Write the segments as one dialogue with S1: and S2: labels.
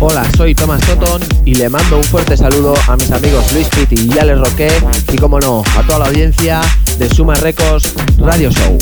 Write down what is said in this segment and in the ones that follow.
S1: Hola, soy Tomás Sotón y le mando un fuerte saludo a mis amigos Luis Pitti y Alex Roque y, como no, a toda la audiencia de Suma Records Radio Show.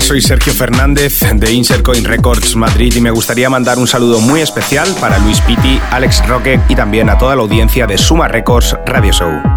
S2: Soy Sergio Fernández de Insercoin Records Madrid y me gustaría mandar un saludo muy especial para Luis Pitti, Alex Roque y también a toda la audiencia de Suma Records Radio Show.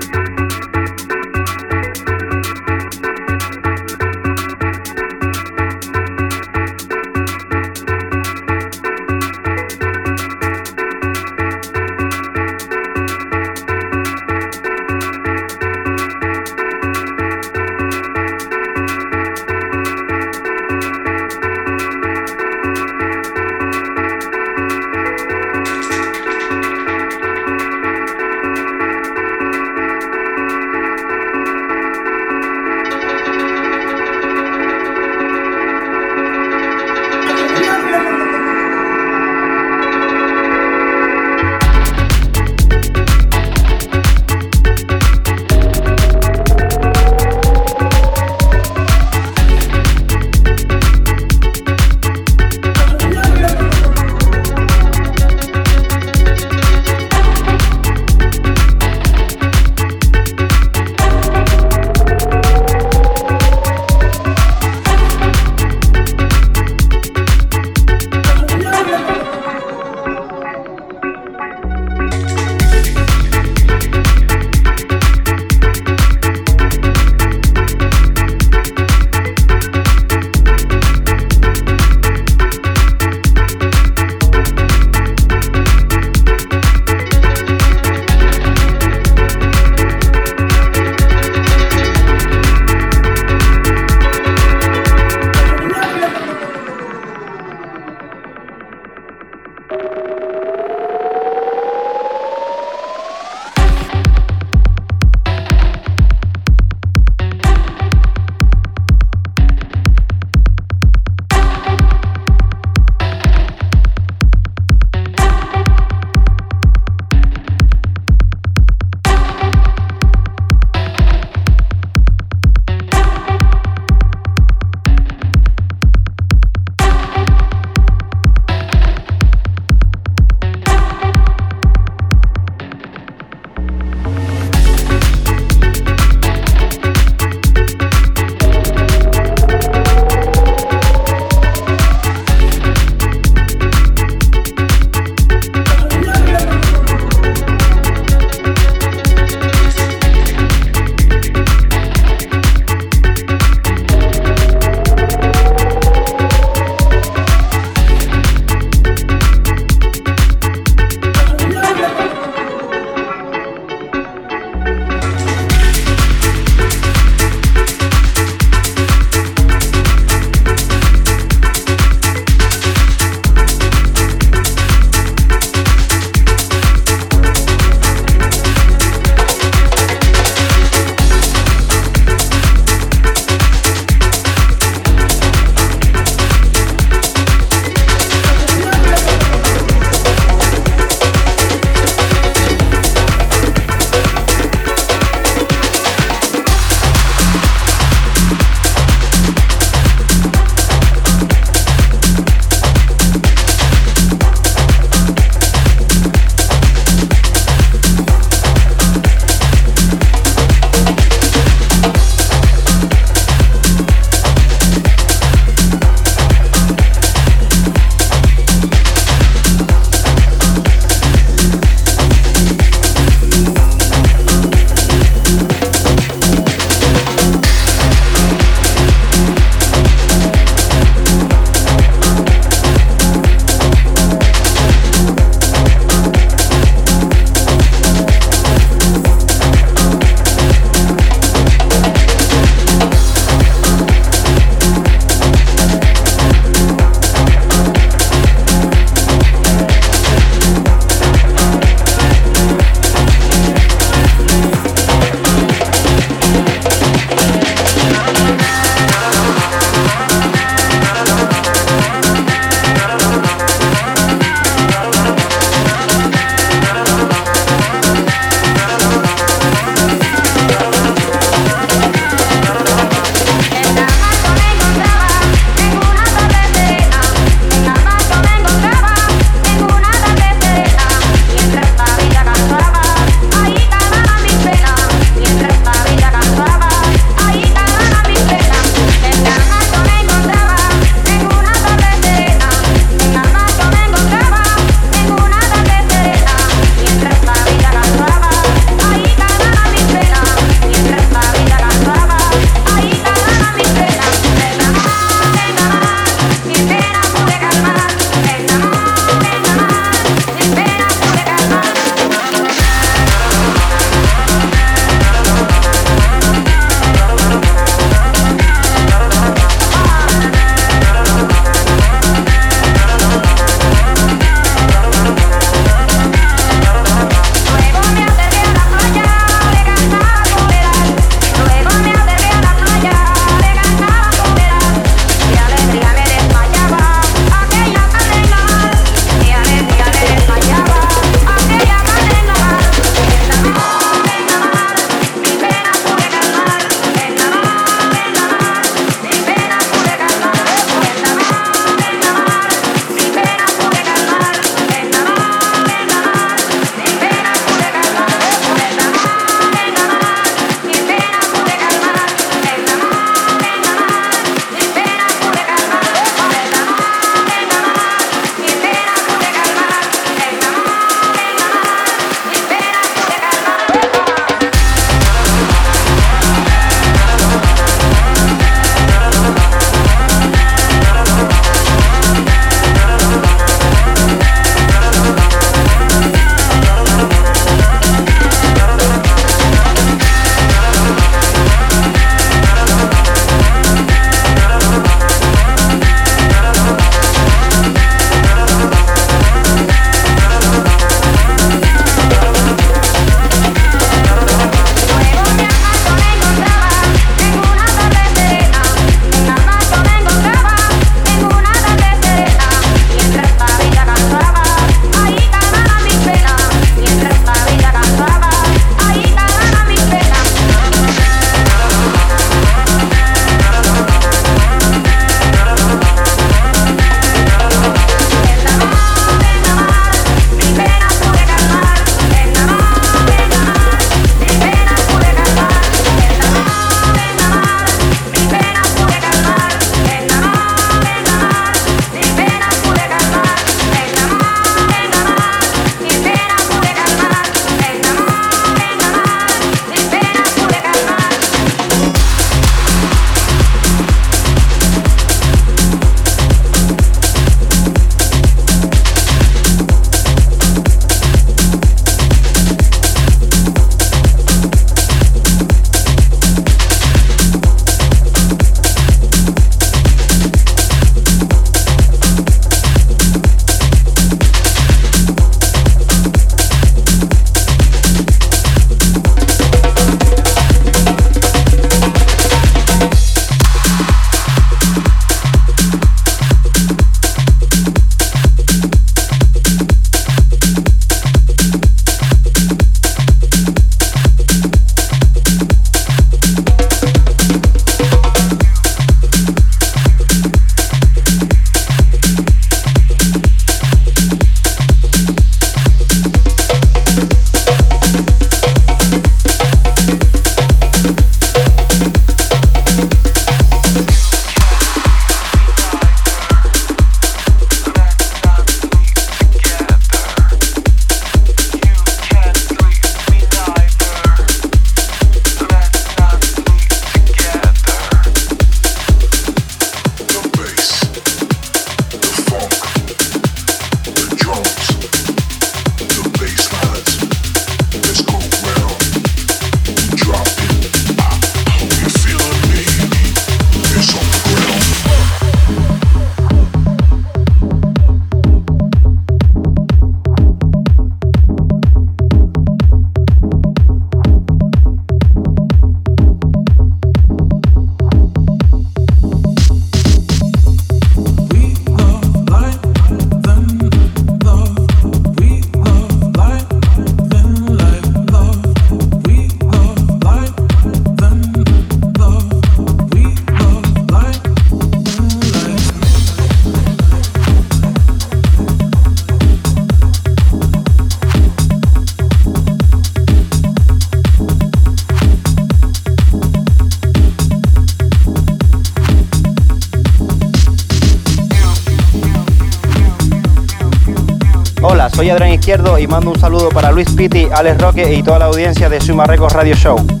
S3: Soy Adrián Izquierdo y mando un saludo para Luis Pitti, Alex Roque y toda la audiencia de Suma Radio Show.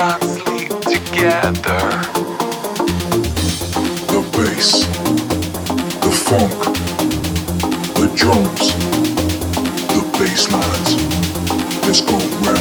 S4: cannot sleep together.
S5: The bass, the funk, the drums, the bass lines. Let's go round.